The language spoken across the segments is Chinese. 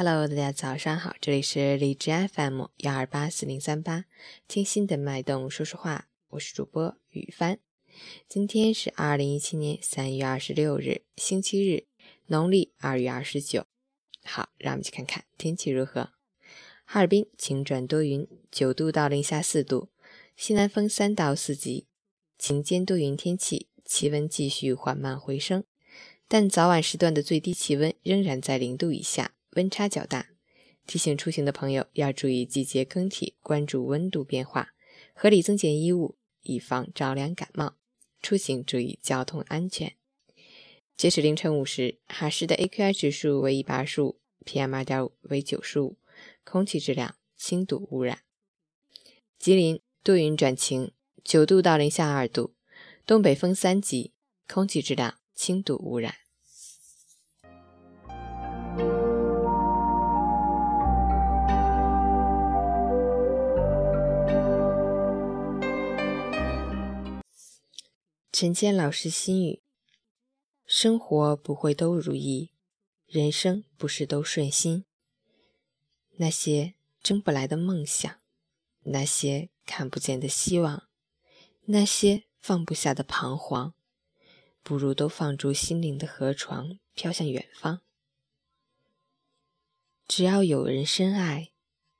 Hello，大家早上好，这里是荔枝 FM 幺二八四零三八，听心的脉动说说话，我是主播雨帆。今天是二零一七年三月二十六日，星期日，农历二月二十九。好，让我们去看看天气如何。哈尔滨晴转多云，九度到零下四度，西南风三到四级，晴间多云天气，气温继续缓慢回升，但早晚时段的最低气温仍然在零度以下。温差较大，提醒出行的朋友要注意季节更替，关注温度变化，合理增减衣物，以防着凉感冒。出行注意交通安全。截止凌晨五时，哈市的 AQI 指数为一百二十五，PM 二点五为九十五，空气质量轻度污染。吉林多云转晴，九度到零下二度，东北风三级，空气质量轻度污染。陈谦老师心语：生活不会都如意，人生不是都顺心。那些争不来的梦想，那些看不见的希望，那些放不下的彷徨，不如都放逐心灵的河床，飘向远方。只要有人深爱，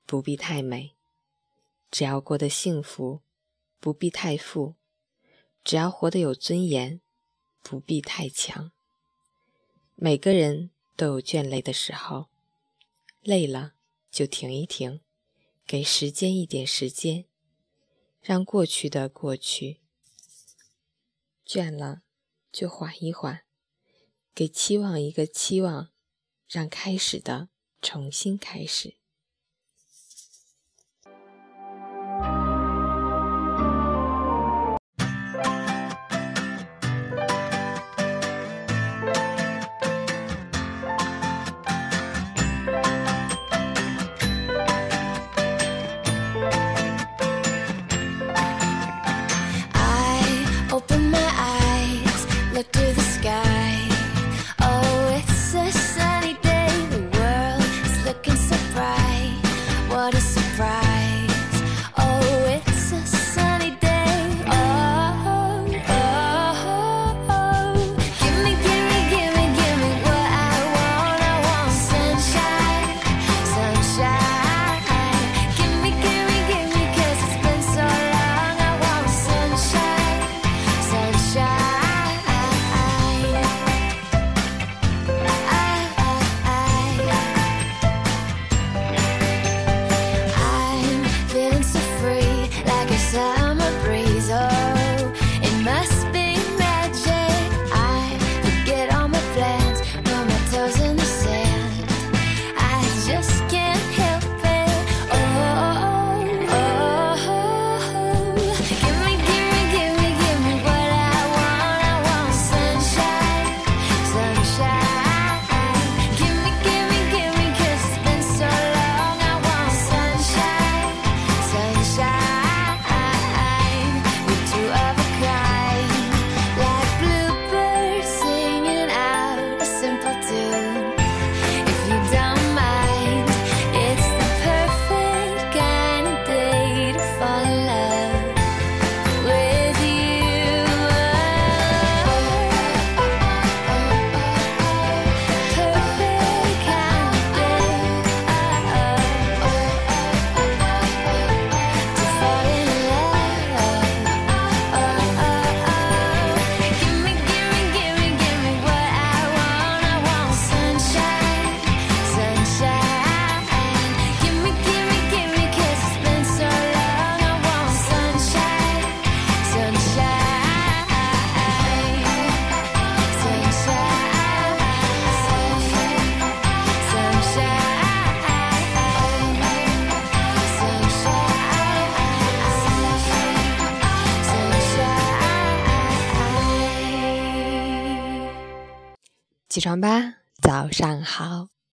不必太美；只要过得幸福，不必太富。只要活得有尊严，不必太强。每个人都有倦累的时候，累了就停一停，给时间一点时间，让过去的过去；倦了就缓一缓，给期望一个期望，让开始的重新开始。起床吧，早上好。